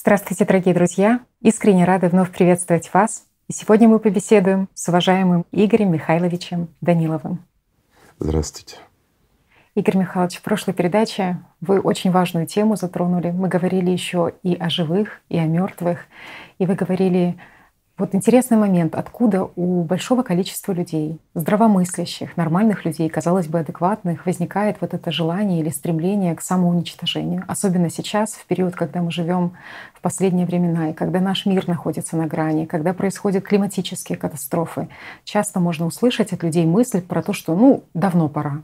Здравствуйте, дорогие друзья! Искренне рада вновь приветствовать вас. И сегодня мы побеседуем с уважаемым Игорем Михайловичем Даниловым. Здравствуйте. Игорь Михайлович, в прошлой передаче вы очень важную тему затронули. Мы говорили еще и о живых, и о мертвых. И вы говорили вот интересный момент, откуда у большого количества людей, здравомыслящих, нормальных людей, казалось бы, адекватных, возникает вот это желание или стремление к самоуничтожению. Особенно сейчас, в период, когда мы живем в последние времена, и когда наш мир находится на грани, когда происходят климатические катастрофы. Часто можно услышать от людей мысль про то, что ну, давно пора.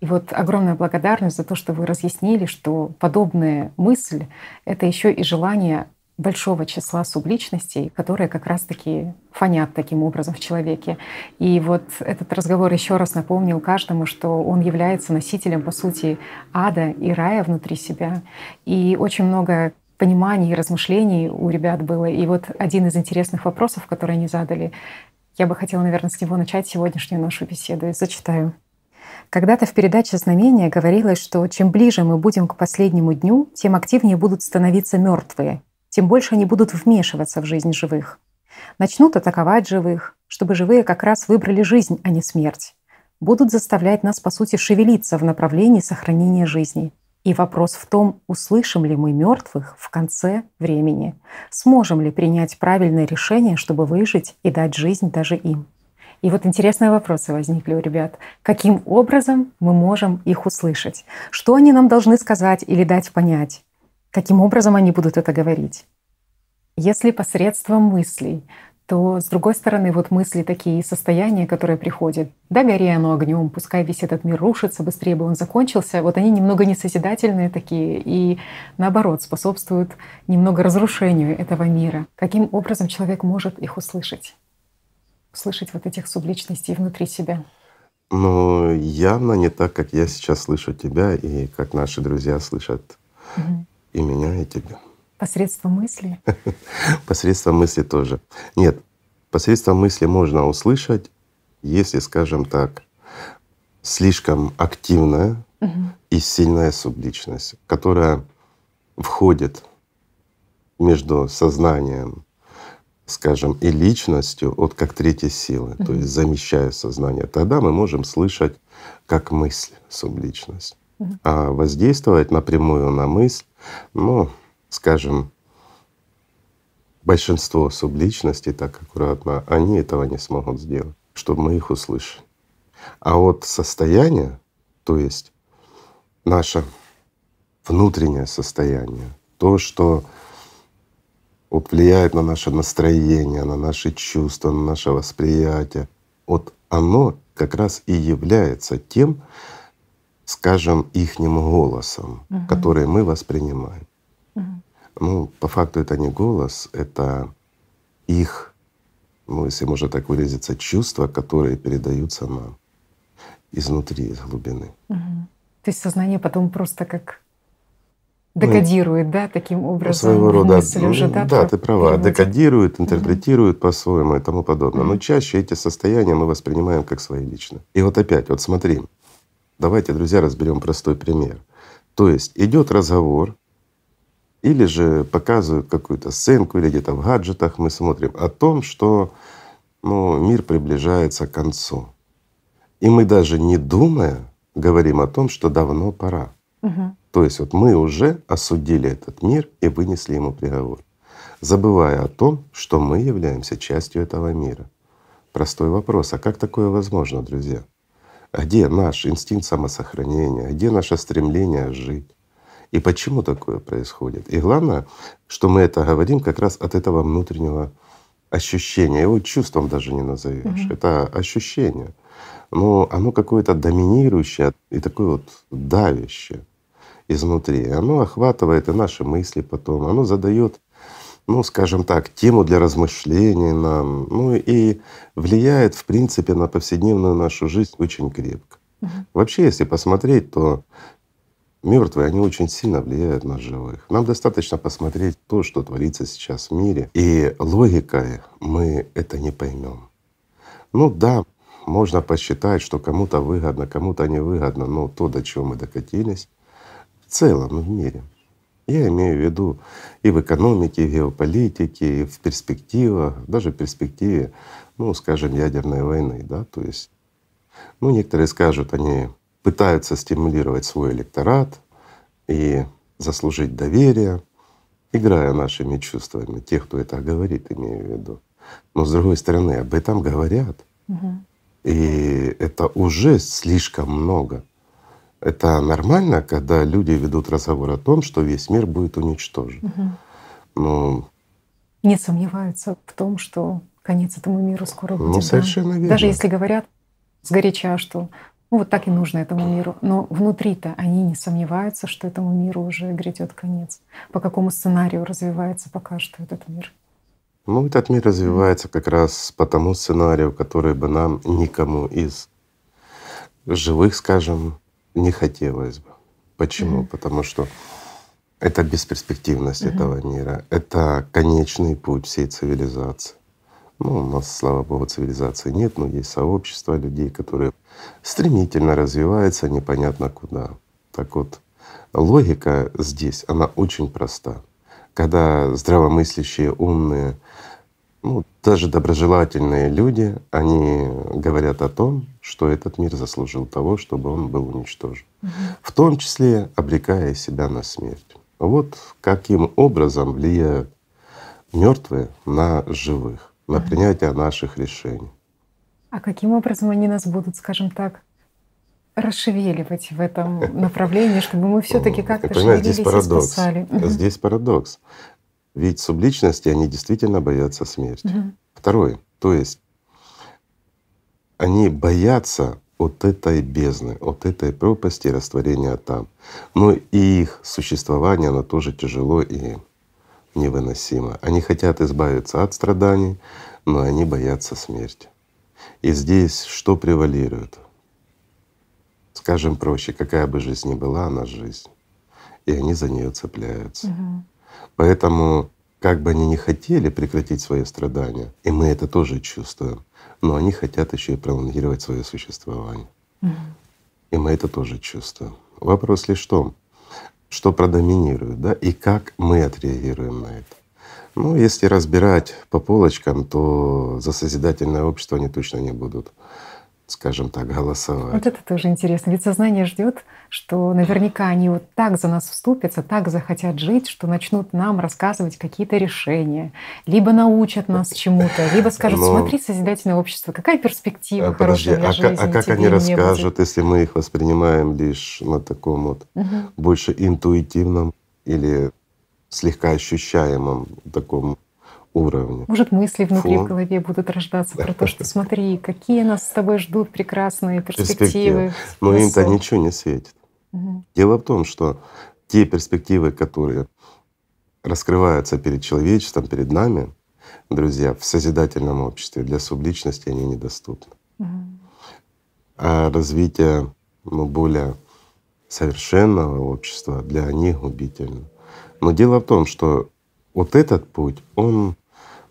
И вот огромная благодарность за то, что вы разъяснили, что подобная мысль — это еще и желание большого числа субличностей, которые как раз-таки фонят таким образом в человеке. И вот этот разговор еще раз напомнил каждому, что он является носителем, по сути, ада и рая внутри себя. И очень много пониманий и размышлений у ребят было. И вот один из интересных вопросов, которые они задали, я бы хотела, наверное, с него начать сегодняшнюю нашу беседу и зачитаю. Когда-то в передаче «Знамения» говорилось, что чем ближе мы будем к последнему дню, тем активнее будут становиться мертвые, тем больше они будут вмешиваться в жизнь живых. Начнут атаковать живых, чтобы живые как раз выбрали жизнь, а не смерть. Будут заставлять нас, по сути, шевелиться в направлении сохранения жизни. И вопрос в том, услышим ли мы мертвых в конце времени, сможем ли принять правильное решение, чтобы выжить и дать жизнь даже им. И вот интересные вопросы возникли у ребят. Каким образом мы можем их услышать? Что они нам должны сказать или дать понять? Каким образом они будут это говорить? Если посредством мыслей, то, с другой стороны, вот мысли такие, состояния, которые приходят, да гори оно огнем, пускай весь этот мир рушится, быстрее бы он закончился, вот они немного несозидательные такие и, наоборот, способствуют немного разрушению этого мира. Каким образом человек может их услышать? Услышать вот этих субличностей внутри себя? Ну, явно не так, как я сейчас слышу тебя и как наши друзья слышат угу и меня, и тебя. Посредством мысли? Посредством мысли тоже. Нет, посредством мысли можно услышать, если, скажем так, слишком активная угу. и сильная субличность, которая входит между сознанием, скажем, и личностью, вот как третьей силы, угу. то есть замещая сознание, тогда мы можем слышать как мысль субличность. А воздействовать напрямую на мысль ну, скажем, большинство субличностей, так аккуратно, они этого не смогут сделать, чтобы мы их услышали. А вот состояние, то есть наше внутреннее состояние, то, что вот влияет на наше настроение, на наши чувства, на наше восприятие, вот оно как раз и является тем, скажем, ихним голосом, угу. который мы воспринимаем. Угу. Ну, по факту это не голос, это их, ну, если можно так выразиться, чувства, которые передаются нам изнутри, из глубины. Угу. То есть сознание потом просто как декодирует, ну, да, таким образом своего рода, мысль уже, да? Да, ты права, переводит. декодирует, интерпретирует угу. по-своему и тому подобное. Угу. Но чаще эти состояния мы воспринимаем как свои личные. И вот опять, вот смотри, Давайте, друзья, разберем простой пример. То есть идет разговор, или же показывают какую-то сценку, или где-то в гаджетах мы смотрим о том, что ну, мир приближается к концу. И мы даже не думая говорим о том, что давно пора. Угу. То есть вот мы уже осудили этот мир и вынесли ему приговор, забывая о том, что мы являемся частью этого мира. Простой вопрос, а как такое возможно, друзья? Где наш инстинкт самосохранения, где наше стремление жить. И почему такое происходит? И главное, что мы это говорим как раз от этого внутреннего ощущения. Его чувством даже не назовешь. Угу. Это ощущение. Но оно какое-то доминирующее и такое вот давящее изнутри. Оно охватывает и наши мысли потом. Оно задает ну, скажем так, тему для размышлений нам, ну и влияет, в принципе, на повседневную нашу жизнь очень крепко. Угу. Вообще, если посмотреть, то мертвые, они очень сильно влияют на живых. Нам достаточно посмотреть то, что творится сейчас в мире, и логикой мы это не поймем. Ну да, можно посчитать, что кому-то выгодно, кому-то невыгодно, но то, до чего мы докатились в целом в мире, Я имею в виду и в экономике, и в геополитике, и в перспективах, даже в перспективе, ну, скажем, ядерной войны, да, то есть, ну, некоторые скажут, они пытаются стимулировать свой электорат и заслужить доверие, играя нашими чувствами, тех, кто это говорит, имею в виду. Но с другой стороны, об этом говорят. Угу. И это уже слишком много. Это нормально, когда люди ведут разговор о том, что весь мир будет уничтожен. Угу. Но не сомневаются в том, что конец этому миру скоро будет. Ну, совершенно да? верно. Даже если говорят сгоряча, что ну вот так и нужно этому миру. Но внутри-то они не сомневаются, что этому миру уже грядет конец. По какому сценарию развивается пока что этот мир? Ну, этот мир развивается как раз по тому сценарию, который бы нам никому из живых, скажем, не хотелось бы. Почему? Mm-hmm. Потому что это бесперспективность mm-hmm. этого мира, это конечный путь всей цивилизации. Ну, у нас, слава богу, цивилизации нет, но есть сообщество людей, которые стремительно развиваются непонятно куда. Так вот, логика здесь, она очень проста. Когда здравомыслящие, умные, ну, даже доброжелательные люди, они говорят о том, что этот мир заслужил того, чтобы он был уничтожен. Угу. В том числе обрекая себя на смерть. Вот каким образом влияют мертвые на живых, на угу. принятие наших решений. А каким образом они нас будут, скажем так, расшевеливать в этом направлении, чтобы мы все-таки как-то шевелились здесь парадокс. и спасали? Здесь парадокс. Ведь субличности, они действительно боятся смерти. Угу. Второе, то есть они боятся от этой бездны, от этой пропасти растворения там. Но и их существование, оно тоже тяжело и невыносимо. Они хотят избавиться от страданий, но они боятся смерти. И здесь что превалирует? Скажем проще, какая бы жизнь ни была, она жизнь. И они за нее цепляются. Угу. Поэтому, как бы они ни хотели прекратить свои страдания, и мы это тоже чувствуем, но они хотят еще и пролонгировать свое существование. Угу. И мы это тоже чувствуем. Вопрос лишь в том, что продоминирует, да, и как мы отреагируем на это. Ну, если разбирать по полочкам, то за созидательное общество они точно не будут скажем так, голосовать. Вот это тоже интересно. Ведь сознание ждет, что наверняка они вот так за нас вступятся, так захотят жить, что начнут нам рассказывать какие-то решения, либо научат нас чему-то, либо скажут, Но... смотри, созидательное общество, какая перспектива а, подожди, хорошая для а, жизни. А как они расскажут, если мы их воспринимаем лишь на таком вот угу. больше интуитивном или слегка ощущаемом таком уровне. Может, мысли внутри Фон. в голове будут рождаться про то, что смотри, какие нас с тобой ждут прекрасные перспективы. Но им-то ничего не светит. Угу. Дело в том, что те перспективы, которые раскрываются перед человечеством, перед нами, друзья, в созидательном обществе для субличности они недоступны. Угу. А развитие ну, более совершенного общества для них губительно. Но дело в том, что вот этот путь, он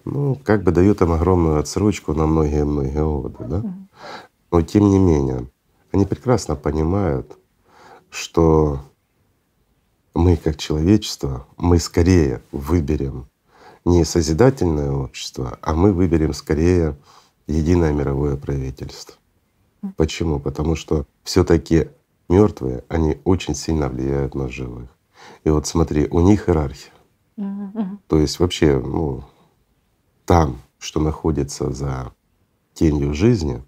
ну, как бы дает им огромную отсрочку на многие-многие годы, да. Но тем не менее, они прекрасно понимают, что мы как человечество, мы скорее выберем не созидательное общество, а мы выберем скорее единое мировое правительство. Почему? Потому что все таки мертвые, они очень сильно влияют на живых. И вот смотри, у них иерархия. То есть вообще, ну, там, что находится за тенью жизни,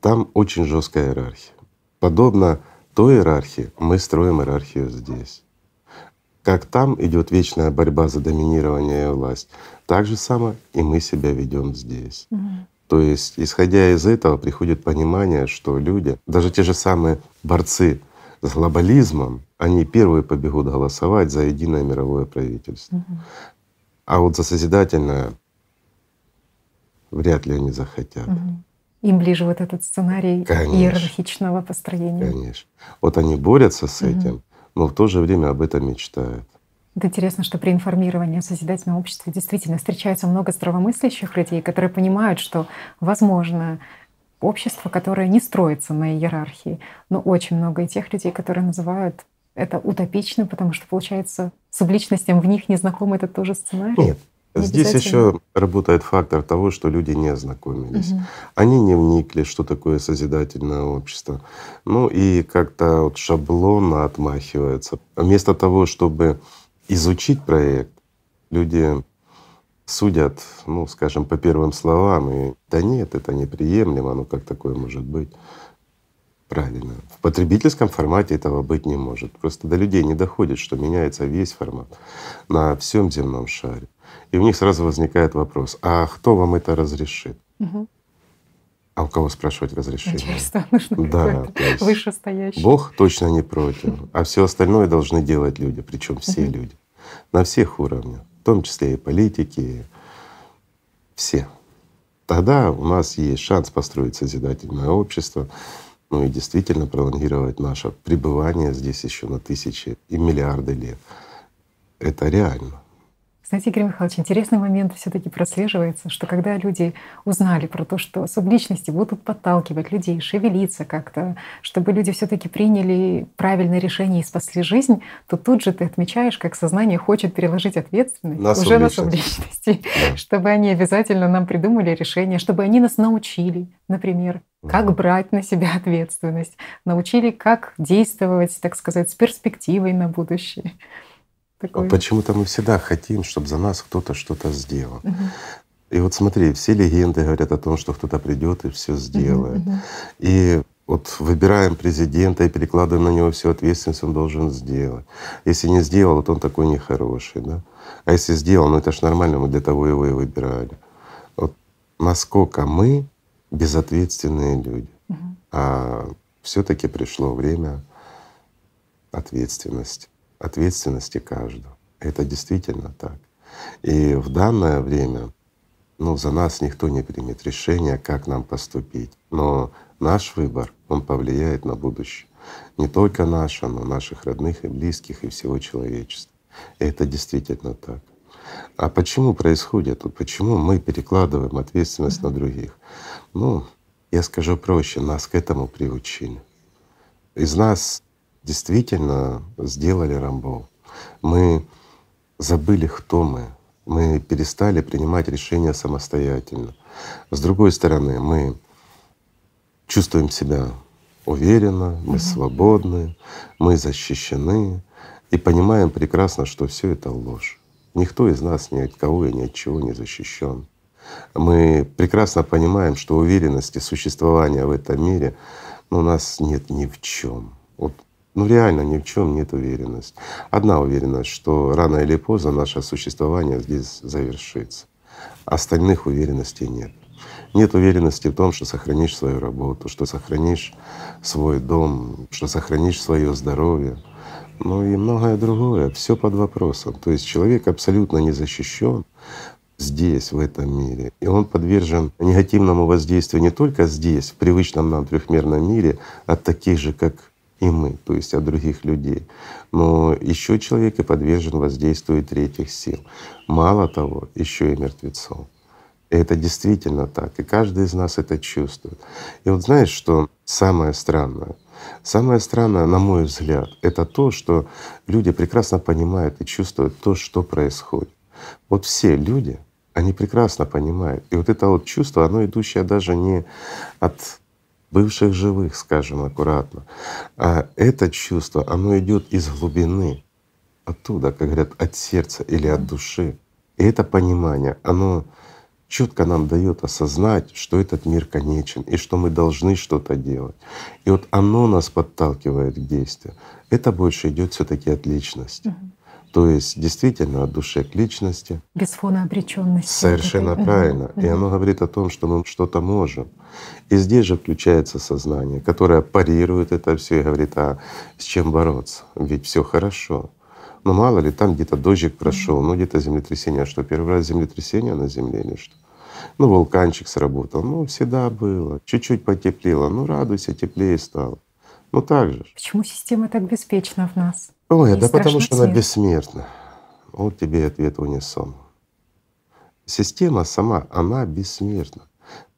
там очень жесткая иерархия. Подобно той иерархии мы строим иерархию здесь. Как там идет вечная борьба за доминирование и власть, так же само и мы себя ведем здесь. Угу. То есть, исходя из этого, приходит понимание, что люди, даже те же самые борцы с глобализмом, они первые побегут голосовать за единое мировое правительство. Угу. А вот за созидательное вряд ли они захотят. Угу. Им ближе вот этот сценарий Конечно. иерархичного построения. Конечно. Вот они борются с этим, угу. но в то же время об этом мечтают. Это интересно, что при информировании о созидательном обществе действительно встречается много здравомыслящих людей, которые понимают, что возможно общество, которое не строится на иерархии, но очень много и тех людей, которые называют это утопично, потому что получается субличностям в них не знаком этот тоже сценарий? Нет, Здесь еще работает фактор того, что люди не ознакомились. Угу. Они не вникли, что такое созидательное общество. Ну и как-то вот шаблонно отмахиваются. Вместо того, чтобы изучить проект, люди судят, ну, скажем, по первым словам, и да нет, это неприемлемо, ну как такое может быть? Правильно. В потребительском формате этого быть не может. Просто до людей не доходит, что меняется весь формат на всем земном шаре. И у них сразу возникает вопрос, а кто вам это разрешит? Угу. А у кого спрашивать разрешение? Начальство нужно да, вышестоящее. Бог точно не против, а все остальное должны делать люди, причем все угу. люди, на всех уровнях, в том числе и политики, все. Тогда у нас есть шанс построить созидательное общество, ну и действительно пролонгировать наше пребывание здесь еще на тысячи и миллиарды лет. Это реально. Знаете, Игорь Михайлович, интересный момент все таки прослеживается, что когда люди узнали про то, что субличности будут подталкивать людей шевелиться как-то, чтобы люди все таки приняли правильное решение и спасли жизнь, то тут же ты отмечаешь, как сознание хочет переложить ответственность на уже на субличности, да. чтобы они обязательно нам придумали решение, чтобы они нас научили, например, как брать на себя ответственность, научили, как действовать, так сказать, с перспективой на будущее. Такой. Почему-то мы всегда хотим, чтобы за нас кто-то что-то сделал. Угу. И вот смотри, все легенды говорят о том, что кто-то придет и все сделает. Угу, угу. И вот выбираем президента и перекладываем на него всю ответственность, он должен сделать. Если не сделал, вот он такой нехороший, да. А если сделал, ну это ж нормально, мы для того его и выбирали. Вот насколько мы безответственные люди. Угу. А все-таки пришло время ответственности ответственности каждого. Это действительно так. И в данное время ну, за нас никто не примет решение, как нам поступить. Но наш выбор, он повлияет на будущее. Не только наше, но наших родных и близких и всего человечества. И это действительно так. А почему происходит? Почему мы перекладываем ответственность на других? Ну, я скажу проще, нас к этому приучили. Из нас действительно сделали Рамбов. Мы забыли, кто мы. Мы перестали принимать решения самостоятельно. С другой стороны, мы чувствуем себя уверенно, мы свободны, мы защищены и понимаем прекрасно, что все это ложь. Никто из нас ни от кого и ни от чего не защищен. Мы прекрасно понимаем, что уверенности существования в этом мире ну, у нас нет ни в чем. Вот ну реально ни в чем нет уверенности. Одна уверенность, что рано или поздно наше существование здесь завершится. Остальных уверенностей нет. Нет уверенности в том, что сохранишь свою работу, что сохранишь свой дом, что сохранишь свое здоровье, ну и многое другое. Все под вопросом. То есть человек абсолютно не защищен здесь, в этом мире. И он подвержен негативному воздействию не только здесь, в привычном нам трехмерном мире, от таких же, как и мы, то есть от других людей. Но еще человек и подвержен воздействию третьих сил. Мало того, еще и мертвецов. И это действительно так, и каждый из нас это чувствует. И вот знаешь, что самое странное? Самое странное, на мой взгляд, это то, что люди прекрасно понимают и чувствуют то, что происходит. Вот все люди, они прекрасно понимают. И вот это вот чувство, оно идущее даже не от бывших живых, скажем аккуратно. А это чувство, оно идет из глубины, оттуда, как говорят, от сердца или от души. И это понимание, оно четко нам дает осознать, что этот мир конечен и что мы должны что-то делать. И вот оно нас подталкивает к действию. Это больше идет все-таки от личности. Угу. То есть действительно от души к личности. Без фона обреченности. Совершенно вот правильно. И оно говорит о том, что мы что-то можем. И здесь же включается сознание, которое парирует это все и говорит, а с чем бороться? Ведь все хорошо. Ну мало ли, там где-то дождик прошел, ну где-то землетрясение. А что, первый раз землетрясение на Земле или что? Ну, вулканчик сработал. Ну, всегда было. Чуть-чуть потеплело. Ну, радуйся, теплее стало. Ну так же. Почему система так беспечна в нас? Ой, да потому что смерть. она бессмертна. Вот тебе и ответ унисон. Система сама, она бессмертна.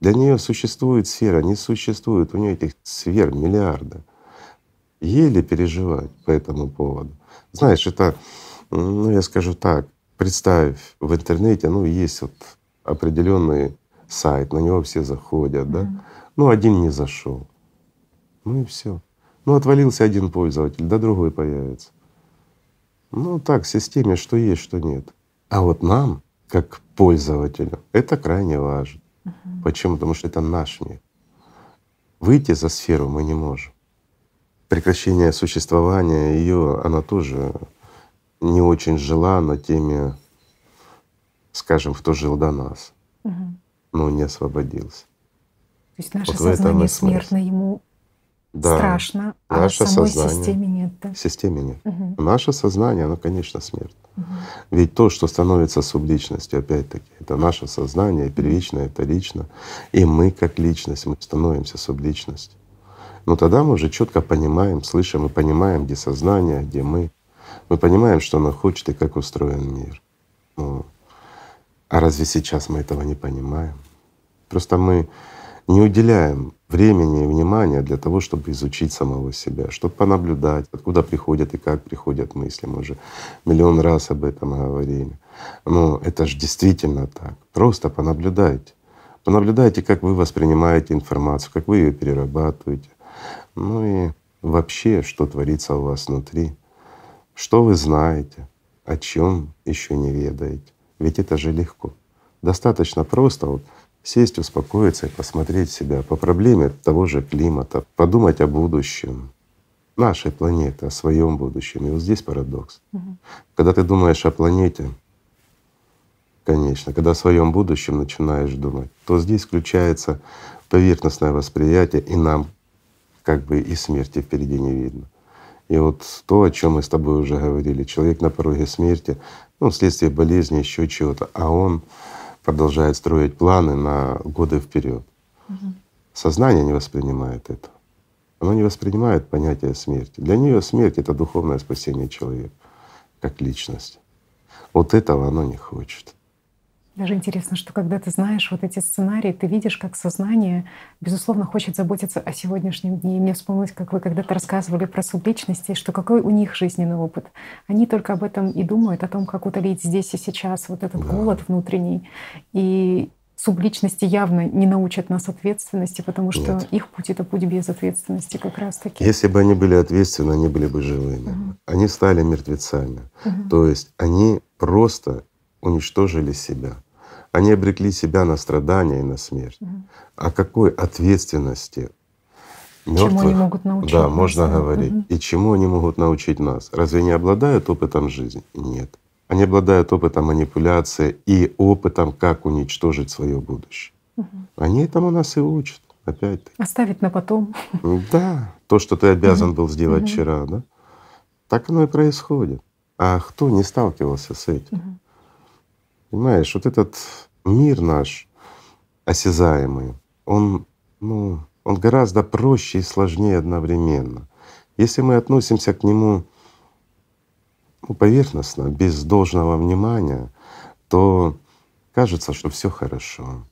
Для нее существует сфера, не существует у нее этих сфер миллиарда. еле переживать по этому поводу. Знаешь, это, ну я скажу так, представь, в интернете, ну есть вот определенный сайт, на него все заходят, да. Ну один не зашел, ну и все. Ну отвалился один пользователь, да другой появится. Ну так, в системе что есть, что нет. А вот нам, как пользователю, это крайне важно. Угу. Почему? Потому что это наш мир. Выйти за сферу мы не можем. Прекращение существования ее, она тоже не очень жила на теме, скажем, кто жил до нас, угу. но не освободился. То есть наше вот сознание смертно ему да. страшно, а Наше самой сознание. системе нет. Да? В системе нет. Угу. Наше сознание, оно, конечно, смертно. Угу. Ведь то, что становится субличностью, опять-таки, это наше сознание, первичное, это лично. И мы, как личность, мы становимся субличностью. Но тогда мы уже четко понимаем, слышим и понимаем, где сознание, где мы. Мы понимаем, что оно хочет и как устроен мир. Ну, а разве сейчас мы этого не понимаем? Просто мы не уделяем времени и внимания для того, чтобы изучить самого себя, чтобы понаблюдать, откуда приходят и как приходят мысли. Мы уже миллион раз об этом говорили. Но это же действительно так. Просто понаблюдайте. Понаблюдайте, как вы воспринимаете информацию, как вы ее перерабатываете. Ну и вообще, что творится у вас внутри, что вы знаете, о чем еще не ведаете. Ведь это же легко. Достаточно просто вот сесть, успокоиться и посмотреть себя по проблеме того же климата, подумать о будущем нашей планеты, о своем будущем. И вот здесь парадокс. Угу. Когда ты думаешь о планете, конечно, когда о своем будущем начинаешь думать, то здесь включается поверхностное восприятие, и нам как бы и смерти впереди не видно. И вот то, о чем мы с тобой уже говорили, человек на пороге смерти, ну, вследствие болезни, еще чего-то, а он продолжает строить планы на годы вперед. Угу. Сознание не воспринимает это. Оно не воспринимает понятие смерти. Для нее смерть это духовное спасение человека как личности. Вот этого оно не хочет. Даже интересно, что когда ты знаешь вот эти сценарии, ты видишь, как сознание, безусловно, хочет заботиться о сегодняшнем дне. И мне вспомнилось, как вы когда-то рассказывали про субличности, что какой у них жизненный опыт. Они только об этом и думают, о том, как утолить здесь и сейчас вот этот да. голод внутренний. И субличности явно не научат нас ответственности, потому что Нет. их путь — это путь без ответственности как раз-таки. Если бы они были ответственны, они были бы живыми. Угу. Они стали мертвецами. Угу. То есть они просто уничтожили себя. Они обрекли себя на страдания и на смерть. Угу. О какой ответственности мертвых, чему они могут научить да, нас, можно да. говорить. Угу. И чему они могут научить нас? Разве не обладают опытом жизни? Нет. Они обладают опытом манипуляции и опытом, как уничтожить свое будущее. Угу. Они этому нас и учат, опять-таки. Оставить на потом. Да, то, что ты обязан был сделать угу. вчера, да? Так оно и происходит. А кто не сталкивался с этим? Угу. Понимаешь, вот этот мир наш осязаемый, он, ну, он гораздо проще и сложнее одновременно. Если мы относимся к нему ну, поверхностно, без должного внимания, то кажется, что все хорошо.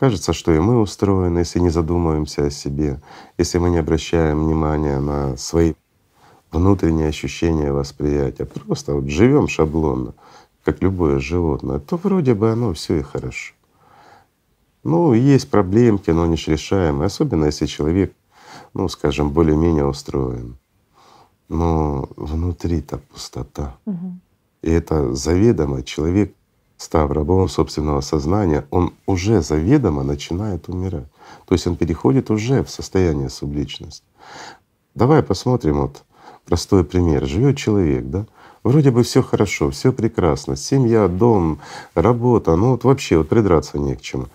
Кажется, что и мы устроены, если не задумываемся о себе, если мы не обращаем внимания на свои внутренние ощущения, восприятия, просто вот живем шаблонно как любое животное, то вроде бы оно все и хорошо. Ну, есть проблемки, но они же решаемые, особенно если человек, ну, скажем, более-менее устроен. Но внутри-то пустота. Угу. И это заведомо человек, став рабом собственного сознания, он уже заведомо начинает умирать. То есть он переходит уже в состояние субличности. Давай посмотрим вот простой пример. Живет человек, да, Вроде бы все хорошо, все прекрасно, семья, дом, работа, ну вот вообще вот придраться не к чему.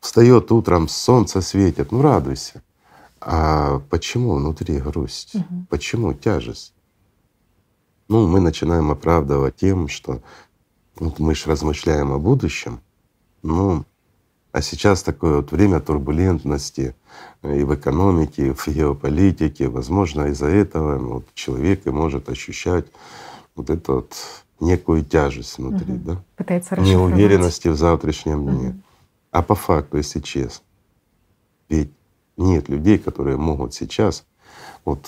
Встает утром, солнце светит, ну радуйся. А почему внутри грусть? Угу. Почему тяжесть? Ну, мы начинаем оправдывать тем, что вот мы же размышляем о будущем, ну, а сейчас такое вот время турбулентности и в экономике, и в геополитике. Возможно, из-за этого вот, человек и может ощущать вот эту вот некую тяжесть внутри, угу. да? Пытается Неуверенности в завтрашнем дне. Угу. А по факту, если честно, ведь нет людей, которые могут сейчас вот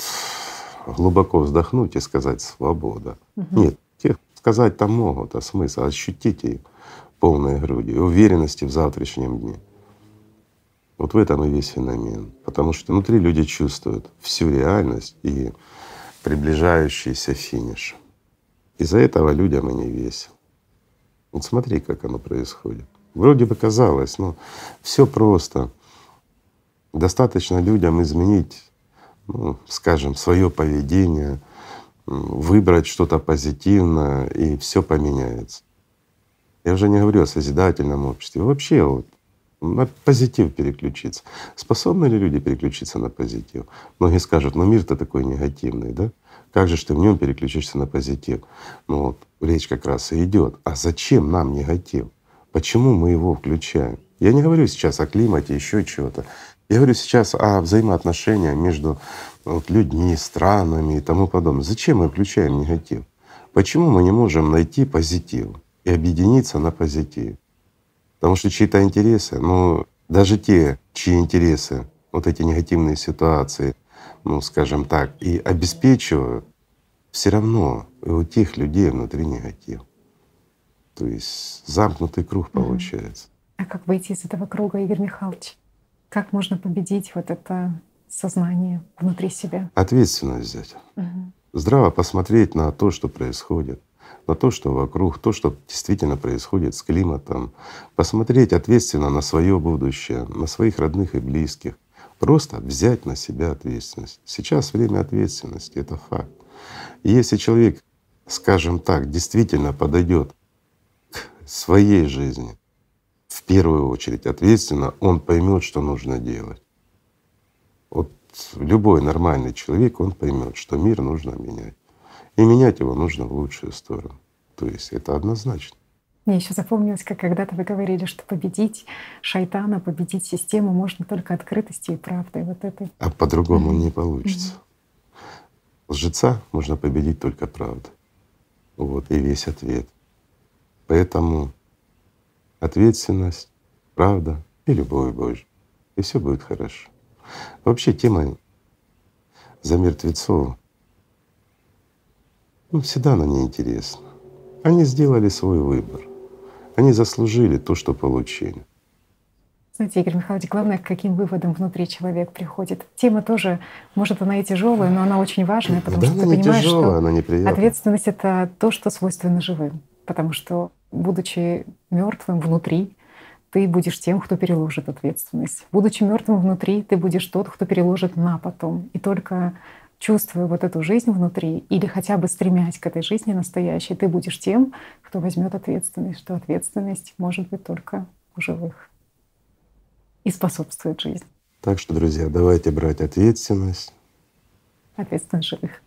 глубоко вздохнуть и сказать «свобода». Угу. Нет, тех сказать там могут, а смысл ощутить ее полной грудью уверенности в завтрашнем дне. Вот в этом и весь феномен. Потому что внутри люди чувствуют всю реальность и приближающийся финиш. Из-за этого людям и не весело. Вот смотри, как оно происходит. Вроде бы казалось, но все просто. Достаточно людям изменить, ну, скажем, свое поведение, выбрать что-то позитивное, и все поменяется. Я уже не говорю о созидательном обществе. Вообще вот на позитив переключиться. Способны ли люди переключиться на позитив? Многие скажут, ну мир-то такой негативный, да? Как же ты в нем переключишься на позитив? Ну вот речь как раз и идет. А зачем нам негатив? Почему мы его включаем? Я не говорю сейчас о климате, еще чего-то. Я говорю сейчас о взаимоотношениях между вот, людьми, странами и тому подобное. Зачем мы включаем негатив? Почему мы не можем найти позитив и объединиться на позитив? Потому что чьи-то интересы, ну даже те, чьи интересы, вот эти негативные ситуации, ну скажем так, и обеспечивают, все равно и у тех людей внутри негатив. То есть замкнутый круг получается. А как выйти из этого круга, Игорь Михайлович? Как можно победить вот это сознание внутри себя? Ответственность взять. Угу. Здраво посмотреть на то, что происходит, на то, что вокруг, то, что действительно происходит с климатом. Посмотреть ответственно на свое будущее, на своих родных и близких. Просто взять на себя ответственность. Сейчас время ответственности, это факт. И если человек, скажем так, действительно подойдет своей жизни в первую очередь ответственно, он поймет, что нужно делать. Вот любой нормальный человек, он поймет, что мир нужно менять. И менять его нужно в лучшую сторону. То есть это однозначно. Мне еще запомнилось, как когда-то вы говорили, что победить шайтана, победить систему можно только открытостью и правдой. Вот это. А по-другому mm-hmm. не получится. Mm-hmm. Лжеца можно победить только правдой. Вот и весь ответ. Поэтому ответственность, правда и любовь Божья. И все будет хорошо. Вообще тема за мертвецов, ну, всегда она неинтересна. Они сделали свой выбор. Они заслужили то, что получили. Знаете, Игорь Михайлович, главное, к каким выводам внутри человек приходит. Тема тоже, может, она и тяжелая, но она очень важная, потому да что ты понимаешь, тяжелая, что она ответственность — это то, что свойственно живым. Потому что, будучи мертвым внутри, ты будешь тем, кто переложит ответственность. Будучи мертвым внутри, ты будешь тот, кто переложит на потом. И только чувствуя вот эту жизнь внутри, или хотя бы стремясь к этой жизни настоящей, ты будешь тем, кто возьмет ответственность, что ответственность может быть только у живых и способствует жизни. Так что, друзья, давайте брать ответственность. Ответственность живых.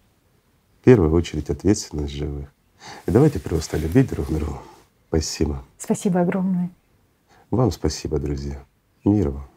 В первую очередь ответственность живых. И давайте просто любить друг друга. Спасибо. Спасибо огромное. Вам спасибо, друзья. Мира вам.